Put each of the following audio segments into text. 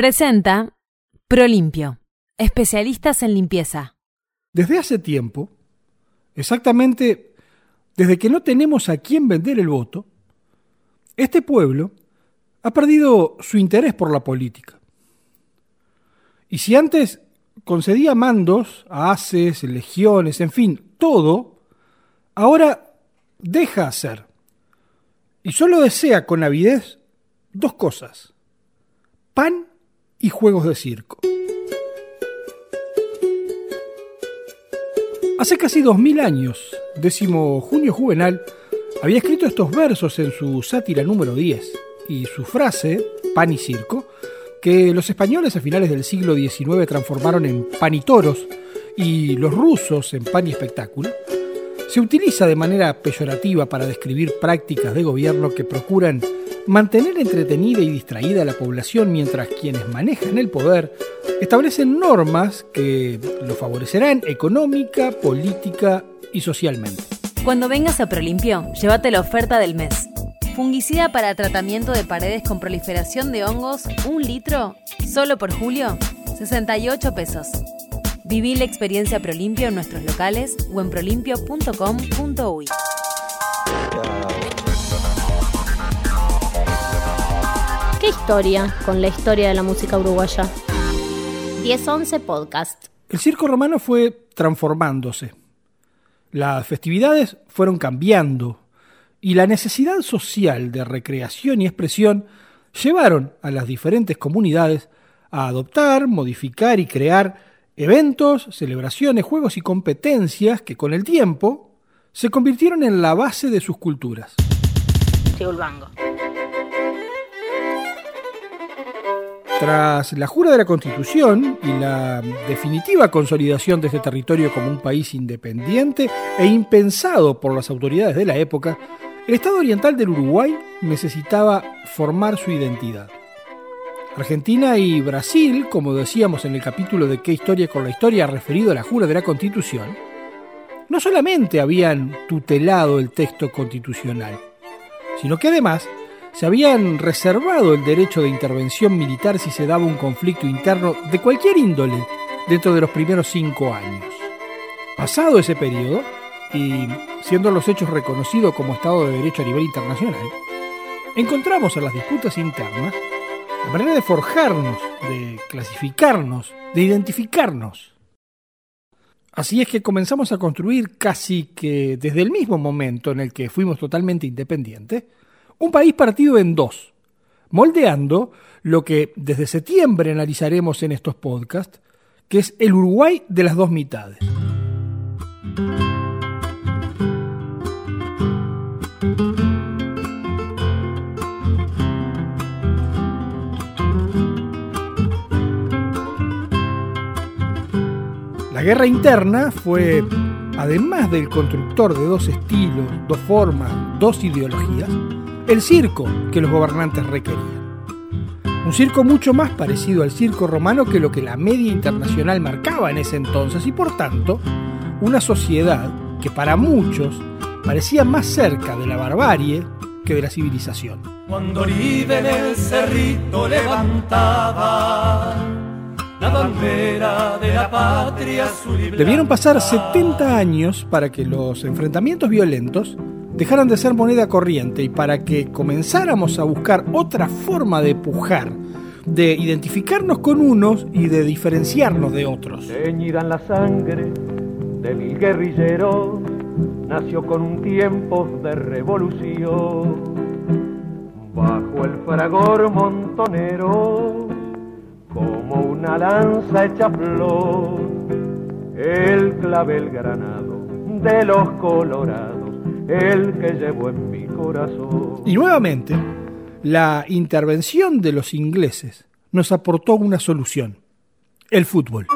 Presenta Prolimpio, especialistas en limpieza. Desde hace tiempo, exactamente desde que no tenemos a quién vender el voto, este pueblo ha perdido su interés por la política. Y si antes concedía mandos a haces, legiones, en fin, todo, ahora deja hacer. Y solo desea con avidez dos cosas, pan y juegos de circo. Hace casi dos mil años, décimo junio Juvenal, había escrito estos versos en su sátira número 10, y su frase, pan y circo, que los españoles a finales del siglo XIX transformaron en pan y toros, y los rusos en pan y espectáculo, se utiliza de manera peyorativa para describir prácticas de gobierno que procuran mantener entretenida y distraída a la población mientras quienes manejan el poder establecen normas que lo favorecerán económica, política y socialmente. Cuando vengas a Prolimpio, llévate la oferta del mes. Fungicida para tratamiento de paredes con proliferación de hongos, un litro, solo por julio, 68 pesos. Viví la experiencia Prolimpio en nuestros locales o en prolimpio.com.uy. historia con la historia de la música uruguaya? 1011 Podcast. El circo romano fue transformándose. Las festividades fueron cambiando y la necesidad social de recreación y expresión llevaron a las diferentes comunidades a adoptar, modificar y crear eventos, celebraciones, juegos y competencias que con el tiempo se convirtieron en la base de sus culturas. Tras la jura de la Constitución y la definitiva consolidación de este territorio como un país independiente e impensado por las autoridades de la época, el Estado oriental del Uruguay necesitaba formar su identidad. Argentina y Brasil, como decíamos en el capítulo de qué historia con la historia referido a la jura de la Constitución, no solamente habían tutelado el texto constitucional, sino que además se habían reservado el derecho de intervención militar si se daba un conflicto interno de cualquier índole dentro de los primeros cinco años. Pasado ese periodo, y siendo los hechos reconocidos como Estado de Derecho a nivel internacional, encontramos en las disputas internas la manera de forjarnos, de clasificarnos, de identificarnos. Así es que comenzamos a construir casi que desde el mismo momento en el que fuimos totalmente independientes, un país partido en dos, moldeando lo que desde septiembre analizaremos en estos podcasts, que es el Uruguay de las dos mitades. La guerra interna fue, además del constructor de dos estilos, dos formas, dos ideologías, el circo que los gobernantes requerían. Un circo mucho más parecido al circo romano que lo que la media internacional marcaba en ese entonces y por tanto una sociedad que para muchos parecía más cerca de la barbarie que de la civilización. Cuando el cerrito levantaba la bandera de la patria Debieron pasar 70 años para que los enfrentamientos violentos dejaran de ser moneda corriente y para que comenzáramos a buscar otra forma de pujar, de identificarnos con unos y de diferenciarnos de otros. La sangre de mil guerrilleros, nació con un tiempo de revolución. Bajo el fragor montonero como una lanza hecha flor, el clavel granado de los colorados, el que en mi corazón. Y nuevamente, la intervención de los ingleses nos aportó una solución, el fútbol.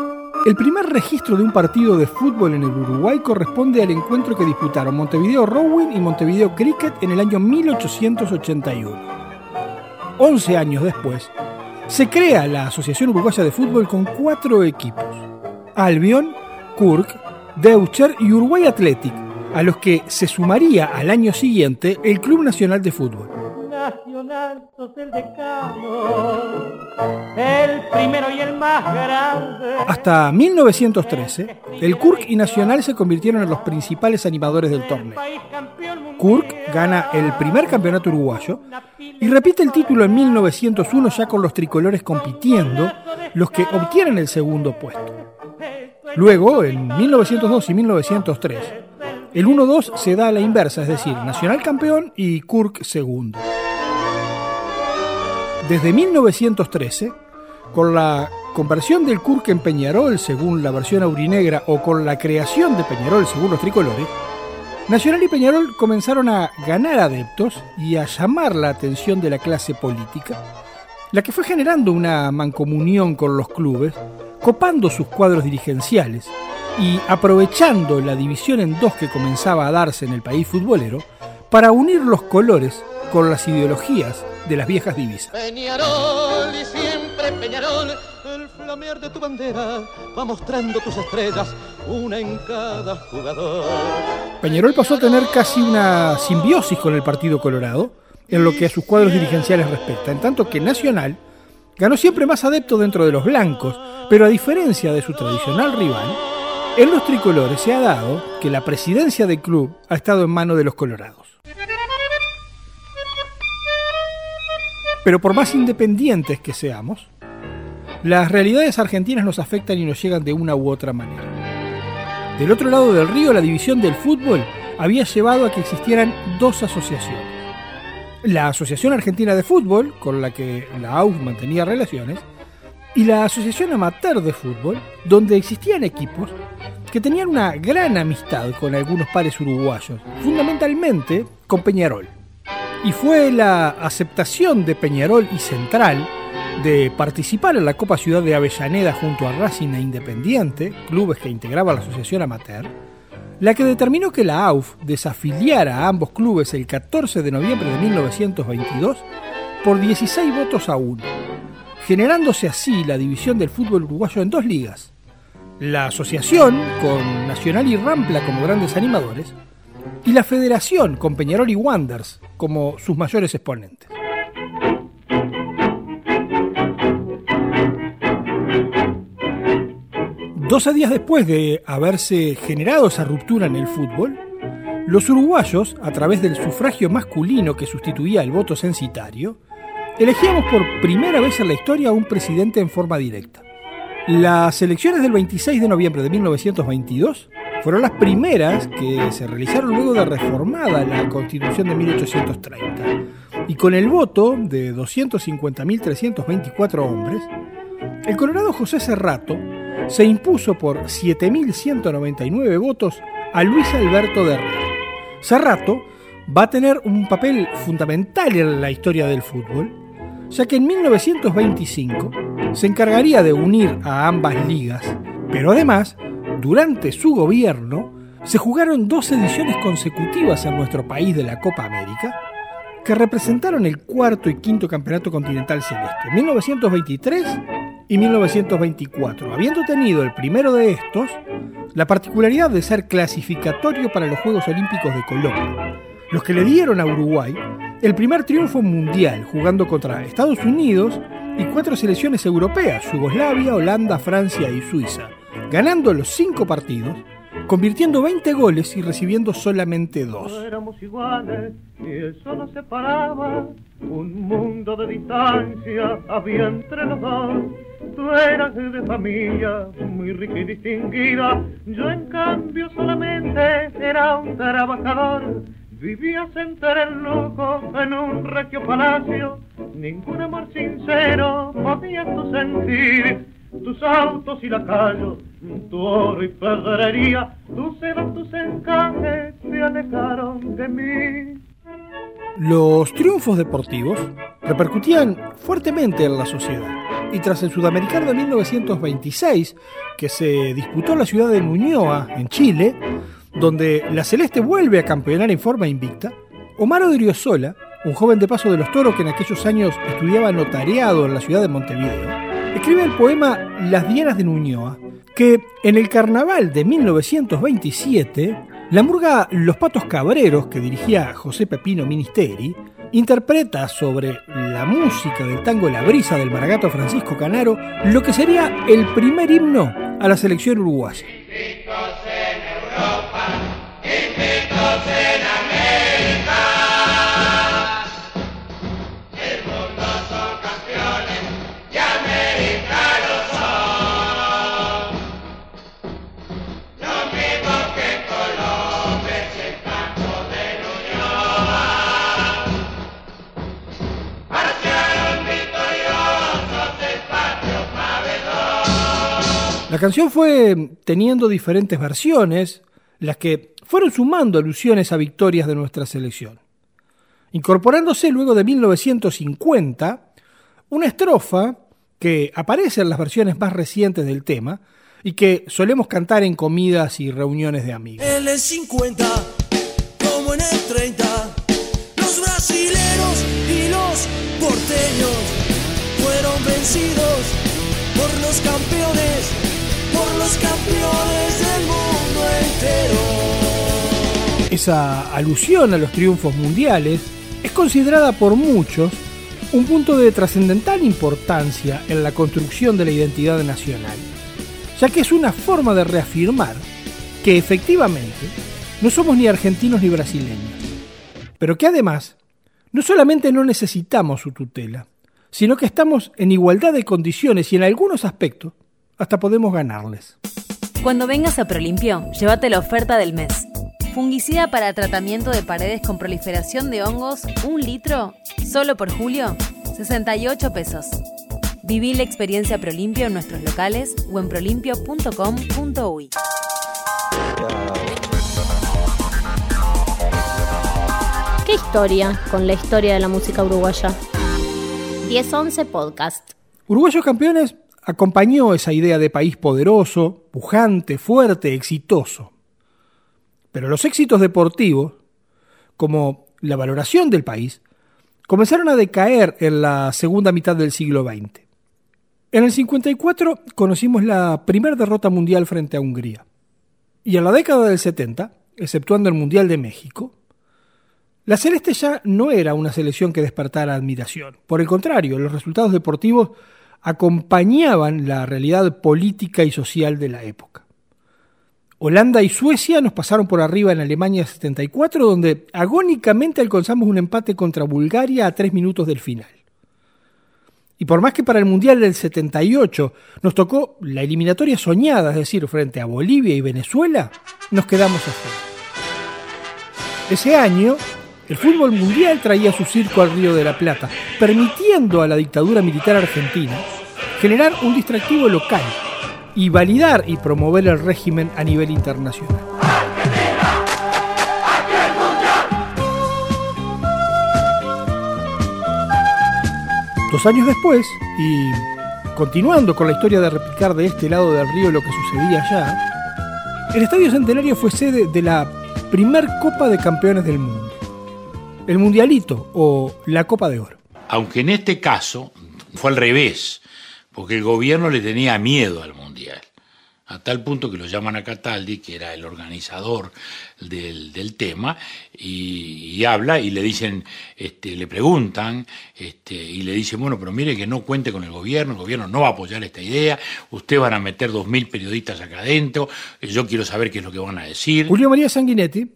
El primer registro de un partido de fútbol en el Uruguay corresponde al encuentro que disputaron Montevideo Rowing y Montevideo Cricket en el año 1881. Once años después, se crea la Asociación Uruguaya de Fútbol con cuatro equipos: Albion, Kurk, Deutscher y Uruguay Athletic, a los que se sumaría al año siguiente el Club Nacional de Fútbol. son altos del decano, el primero y el más grande. Hasta 1913, el Kurk y Nacional se convirtieron en los principales animadores del torneo. Kurk gana el primer campeonato uruguayo y repite el título en 1901 ya con los tricolores compitiendo, los que obtienen el segundo puesto. Luego, en 1902 y 1903, el 1-2 se da a la inversa, es decir, Nacional campeón y Kurk segundo. Desde 1913, con la conversión del Kurk en Peñarol según la versión aurinegra o con la creación de Peñarol según los tricolores, Nacional y Peñarol comenzaron a ganar adeptos y a llamar la atención de la clase política, la que fue generando una mancomunión con los clubes, copando sus cuadros dirigenciales y aprovechando la división en dos que comenzaba a darse en el país futbolero para unir los colores con las ideologías de las viejas divisas. Peñarol y siempre Peñarol, el flamear de tu bandera va mostrando tus estrellas, una en cada jugador. Peñarol pasó a tener casi una simbiosis con el Partido Colorado en lo que a sus cuadros dirigenciales respecta, en tanto que Nacional ganó siempre más adeptos dentro de los blancos, pero a diferencia de su tradicional rival, en los tricolores se ha dado que la presidencia del club ha estado en manos de los colorados. Pero por más independientes que seamos, las realidades argentinas nos afectan y nos llegan de una u otra manera. Del otro lado del río, la división del fútbol había llevado a que existieran dos asociaciones. La Asociación Argentina de Fútbol, con la que la AUF mantenía relaciones, y la Asociación Amateur de Fútbol, donde existían equipos que tenían una gran amistad con algunos pares uruguayos, fundamentalmente con Peñarol. Y fue la aceptación de Peñarol y Central de participar en la Copa Ciudad de Avellaneda junto a Racing e Independiente, clubes que integraba la Asociación Amateur, la que determinó que la AUF desafiliara a ambos clubes el 14 de noviembre de 1922 por 16 votos a 1 generándose así la división del fútbol uruguayo en dos ligas. La asociación, con Nacional y Rampla como grandes animadores, y la federación, con Peñarol y Wanders como sus mayores exponentes. Doce días después de haberse generado esa ruptura en el fútbol, los uruguayos, a través del sufragio masculino que sustituía el voto censitario, elegíamos por primera vez en la historia a un presidente en forma directa. Las elecciones del 26 de noviembre de 1922 fueron las primeras que se realizaron luego de reformada la Constitución de 1830. Y con el voto de 250.324 hombres, el colorado José Serrato se impuso por 7.199 votos a Luis Alberto de Herrera. Serrato va a tener un papel fundamental en la historia del fútbol ya que en 1925 se encargaría de unir a ambas ligas, pero además, durante su gobierno, se jugaron dos ediciones consecutivas en nuestro país de la Copa América, que representaron el cuarto y quinto campeonato continental celeste, 1923 y 1924, habiendo tenido el primero de estos la particularidad de ser clasificatorio para los Juegos Olímpicos de Colombia, los que le dieron a Uruguay el primer triunfo mundial jugando contra Estados Unidos y cuatro selecciones europeas, Yugoslavia, Holanda, Francia y Suiza, ganando los cinco partidos, convirtiendo 20 goles y recibiendo solamente dos. Éramos iguales y eso nos separaba, un mundo de distancia había entre los dos. Tú eras de familia muy rica y distinguida, yo en cambio solamente era un trabajador Vivías entre el loco en un regio palacio, ningún amor sincero podías tú sentir. Tus autos y la calle, tu oro y pedrería, tus sedas, tus encajes se alejaron de mí. Los triunfos deportivos repercutían fuertemente en la sociedad y tras el Sudamericano de 1926, que se disputó en la ciudad de Muñoa, en Chile, donde la Celeste vuelve a campeonar en forma invicta, Omar Odriozola, un joven de paso de los toros que en aquellos años estudiaba notariado en la ciudad de Montevideo, escribe el poema Las Dianas de Nuñoa, que en el carnaval de 1927, la murga Los Patos Cabreros, que dirigía José Pepino Ministeri, interpreta sobre la música del tango La Brisa del Maragato Francisco Canaro lo que sería el primer himno a la selección uruguaya. La canción fue teniendo diferentes versiones, las que fueron sumando alusiones a victorias de nuestra selección, incorporándose luego de 1950 una estrofa que aparece en las versiones más recientes del tema y que solemos cantar en comidas y reuniones de amigos. En el 50, como en el 30, los brasileros y los porteños fueron vencidos por los campeones Esa alusión a los triunfos mundiales es considerada por muchos un punto de trascendental importancia en la construcción de la identidad nacional, ya que es una forma de reafirmar que efectivamente no somos ni argentinos ni brasileños, pero que además no solamente no necesitamos su tutela, sino que estamos en igualdad de condiciones y en algunos aspectos hasta podemos ganarles. Cuando vengas a Prolimpio, llévate la oferta del mes. Fungicida para tratamiento de paredes con proliferación de hongos, un litro, solo por julio, 68 pesos. Viví la experiencia Prolimpio en nuestros locales o en prolimpio.com.uy. ¿Qué historia con la historia de la música uruguaya? 1011 Podcast. Uruguayos campeones acompañó esa idea de país poderoso, pujante, fuerte, exitoso. Pero los éxitos deportivos, como la valoración del país, comenzaron a decaer en la segunda mitad del siglo XX. En el 54 conocimos la primera derrota mundial frente a Hungría. Y en la década del 70, exceptuando el Mundial de México, la Celeste ya no era una selección que despertara admiración. Por el contrario, los resultados deportivos acompañaban la realidad política y social de la época. Holanda y Suecia nos pasaron por arriba en Alemania 74, donde agónicamente alcanzamos un empate contra Bulgaria a tres minutos del final. Y por más que para el Mundial del 78 nos tocó la eliminatoria soñada, es decir, frente a Bolivia y Venezuela, nos quedamos afuera. Ese año, el fútbol mundial traía su circo al Río de la Plata, permitiendo a la dictadura militar argentina generar un distractivo local y validar y promover el régimen a nivel internacional. Dos años después, y continuando con la historia de replicar de este lado del río lo que sucedía allá, el Estadio Centenario fue sede de la primer Copa de Campeones del Mundo, el Mundialito o la Copa de Oro. Aunque en este caso fue al revés, porque el gobierno le tenía miedo al Mundial, a tal punto que lo llaman a Cataldi, que era el organizador del, tema, y, habla y le dicen, este, le preguntan, este, y le dicen, bueno, pero mire que no cuente con el gobierno, el gobierno no va a apoyar esta idea, usted van a meter dos mil periodistas acá adentro, yo quiero saber qué es lo que van a decir. Julio María Sanguinetti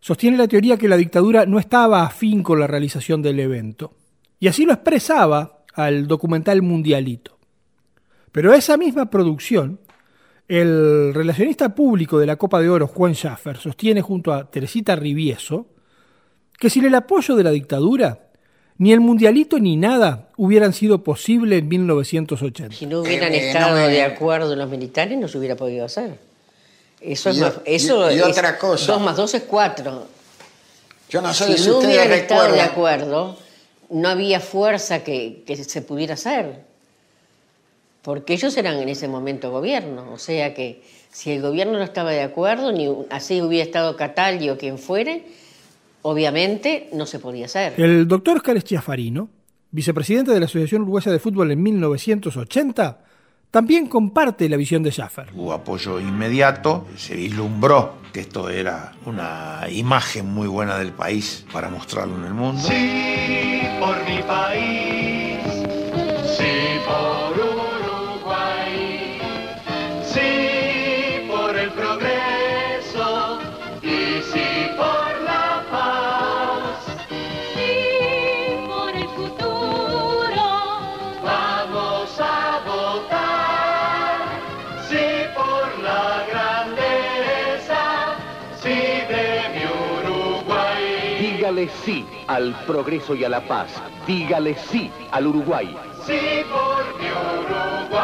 sostiene la teoría que la dictadura no estaba afín con la realización del evento, y así lo expresaba al documental Mundialito. Pero esa misma producción, el relacionista público de la Copa de Oro, Juan Schaffer, sostiene junto a Teresita Rivieso que sin el apoyo de la dictadura, ni el mundialito ni nada hubieran sido posible en 1980. Si no hubieran estado de acuerdo los militares, no se hubiera podido hacer. Eso es más, eso y, otra cosa. Dos más dos es cuatro. Yo no sé si, si no hubieran estado de acuerdo, no había fuerza que, que se pudiera hacer porque ellos eran en ese momento gobierno, o sea que si el gobierno no estaba de acuerdo, ni así hubiera estado Cataldi o quien fuere, obviamente no se podía hacer. El doctor Oscar Farino, vicepresidente de la Asociación Uruguaya de Fútbol en 1980, también comparte la visión de Schaffer. Hubo apoyo inmediato, se vislumbró que esto era una imagen muy buena del país para mostrarlo en el mundo. Sí, por mi país, Dígale sí al progreso y a la paz. Dígale sí al Uruguay. Sí, por mi Uruguay.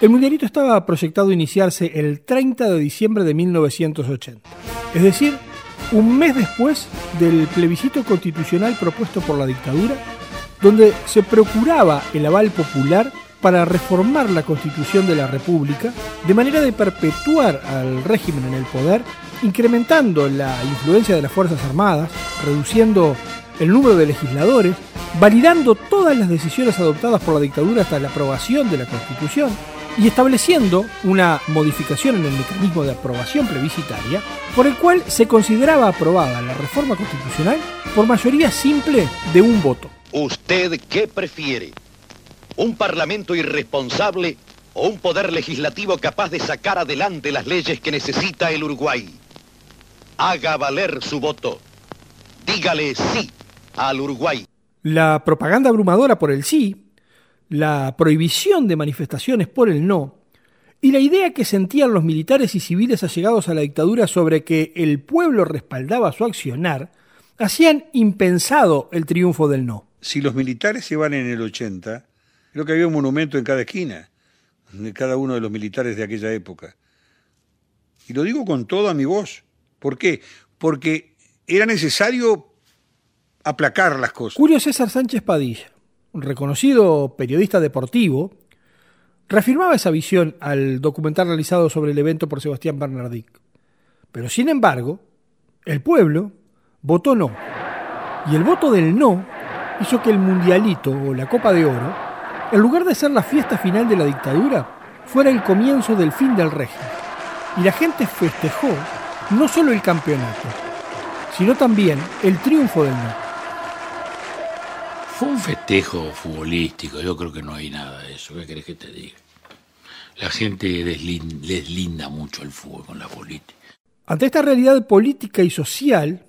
El Mundialito estaba proyectado a iniciarse el 30 de diciembre de 1980, es decir, un mes después del plebiscito constitucional propuesto por la dictadura, donde se procuraba el aval popular para reformar la constitución de la República de manera de perpetuar al régimen en el poder, incrementando la influencia de las Fuerzas Armadas, reduciendo el número de legisladores, validando todas las decisiones adoptadas por la dictadura hasta la aprobación de la Constitución y estableciendo una modificación en el mecanismo de aprobación plebiscitaria por el cual se consideraba aprobada la reforma constitucional por mayoría simple de un voto. ¿Usted qué prefiere? ¿Un parlamento irresponsable o un poder legislativo capaz de sacar adelante las leyes que necesita el Uruguay? Haga valer su voto. Dígale sí al Uruguay. La propaganda abrumadora por el sí, la prohibición de manifestaciones por el no, y la idea que sentían los militares y civiles allegados a la dictadura sobre que el pueblo respaldaba su accionar, hacían impensado el triunfo del no. Si los militares se van en el 80, creo que había un monumento en cada esquina, de cada uno de los militares de aquella época. Y lo digo con toda mi voz. ¿Por qué? Porque era necesario aplacar las cosas. Julio César Sánchez Padilla, un reconocido periodista deportivo, reafirmaba esa visión al documental realizado sobre el evento por Sebastián Bernardic. Pero sin embargo, el pueblo votó no. Y el voto del no hizo que el Mundialito o la Copa de Oro, en lugar de ser la fiesta final de la dictadura, fuera el comienzo del fin del régimen. Y la gente festejó no solo el campeonato, sino también el triunfo del no. Fue un festejo futbolístico, yo creo que no hay nada de eso, ¿qué querés que te diga? La gente deslin- deslinda mucho el fútbol con la política. Ante esta realidad política y social,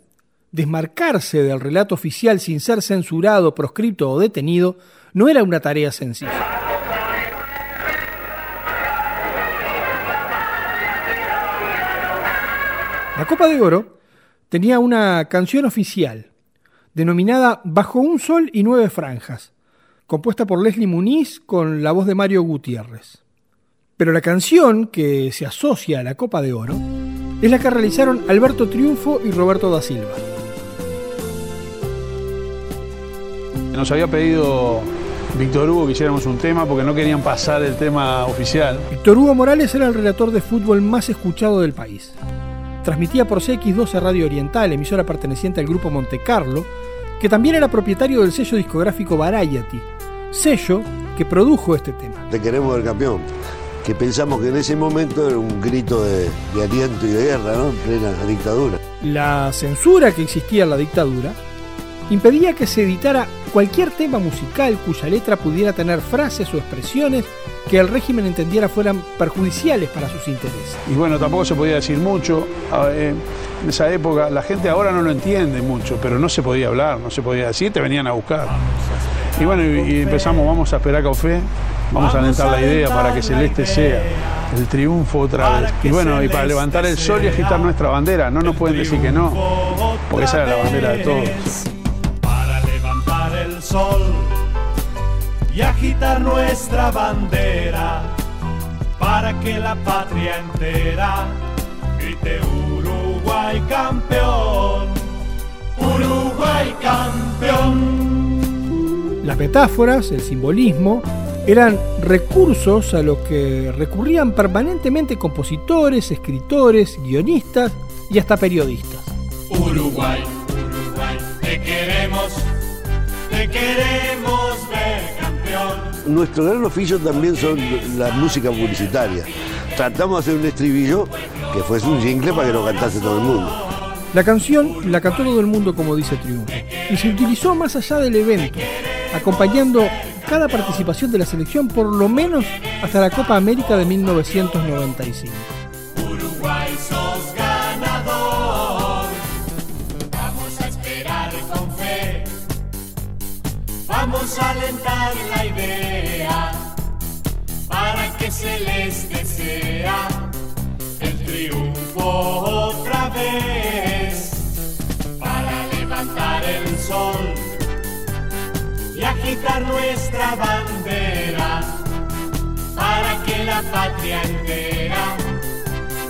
desmarcarse del relato oficial sin ser censurado, proscripto o detenido no era una tarea sencilla. La Copa de Oro tenía una canción oficial denominada Bajo un sol y nueve franjas, compuesta por Leslie Muniz con la voz de Mario Gutiérrez. Pero la canción que se asocia a la Copa de Oro es la que realizaron Alberto Triunfo y Roberto da Silva. Nos había pedido Víctor Hugo que hiciéramos un tema porque no querían pasar el tema oficial. Víctor Hugo Morales era el relator de fútbol más escuchado del país. Transmitía por CX12 Radio Oriental, emisora perteneciente al grupo Monte Carlo, que también era propietario del sello discográfico Variety, sello que produjo este tema. Te queremos ver campeón. Que pensamos que en ese momento era un grito de, de aliento y de guerra, ¿no? En plena dictadura. La censura que existía en la dictadura impedía que se editara cualquier tema musical cuya letra pudiera tener frases o expresiones que el régimen entendiera fueran perjudiciales para sus intereses. Y bueno, tampoco se podía decir mucho. Ah, eh, En esa época la gente ahora no lo entiende mucho, pero no se podía hablar, no se podía decir, te venían a buscar. Y bueno, y, y empezamos, vamos a esperar café, vamos a alentar la idea para que Celeste sea el triunfo otra vez. Y bueno, y para levantar el sol y agitar nuestra bandera, no nos pueden decir que no, porque esa era la bandera de todos. Y agitar nuestra bandera, para que la patria entera grite Uruguay campeón, Uruguay campeón. Las metáforas, el simbolismo, eran recursos a los que recurrían permanentemente compositores, escritores, guionistas y hasta periodistas. Te queremos, ver campeón. Nuestro gran oficio también son la música publicitaria. Tratamos de hacer un estribillo que fuese un jingle para que lo cantase todo el mundo. La canción la cantó todo el mundo como dice Triunfo y se utilizó más allá del evento, acompañando cada participación de la selección por lo menos hasta la Copa América de 1995. El triunfo otra vez. Para levantar el sol y agitar nuestra bandera para que la patria entera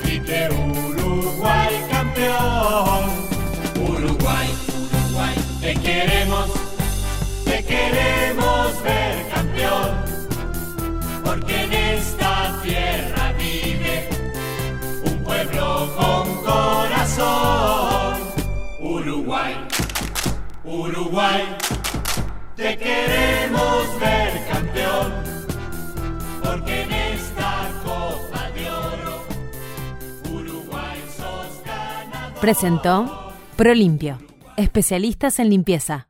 grite Uruguay campeón. Uruguay, Uruguay, te queremos, te queremos ver campeón, porque en esta Uruguay, te queremos ver campeón, porque en esta copa de oro Uruguay sos ganador. Presentó Prolimpio, especialistas en limpieza.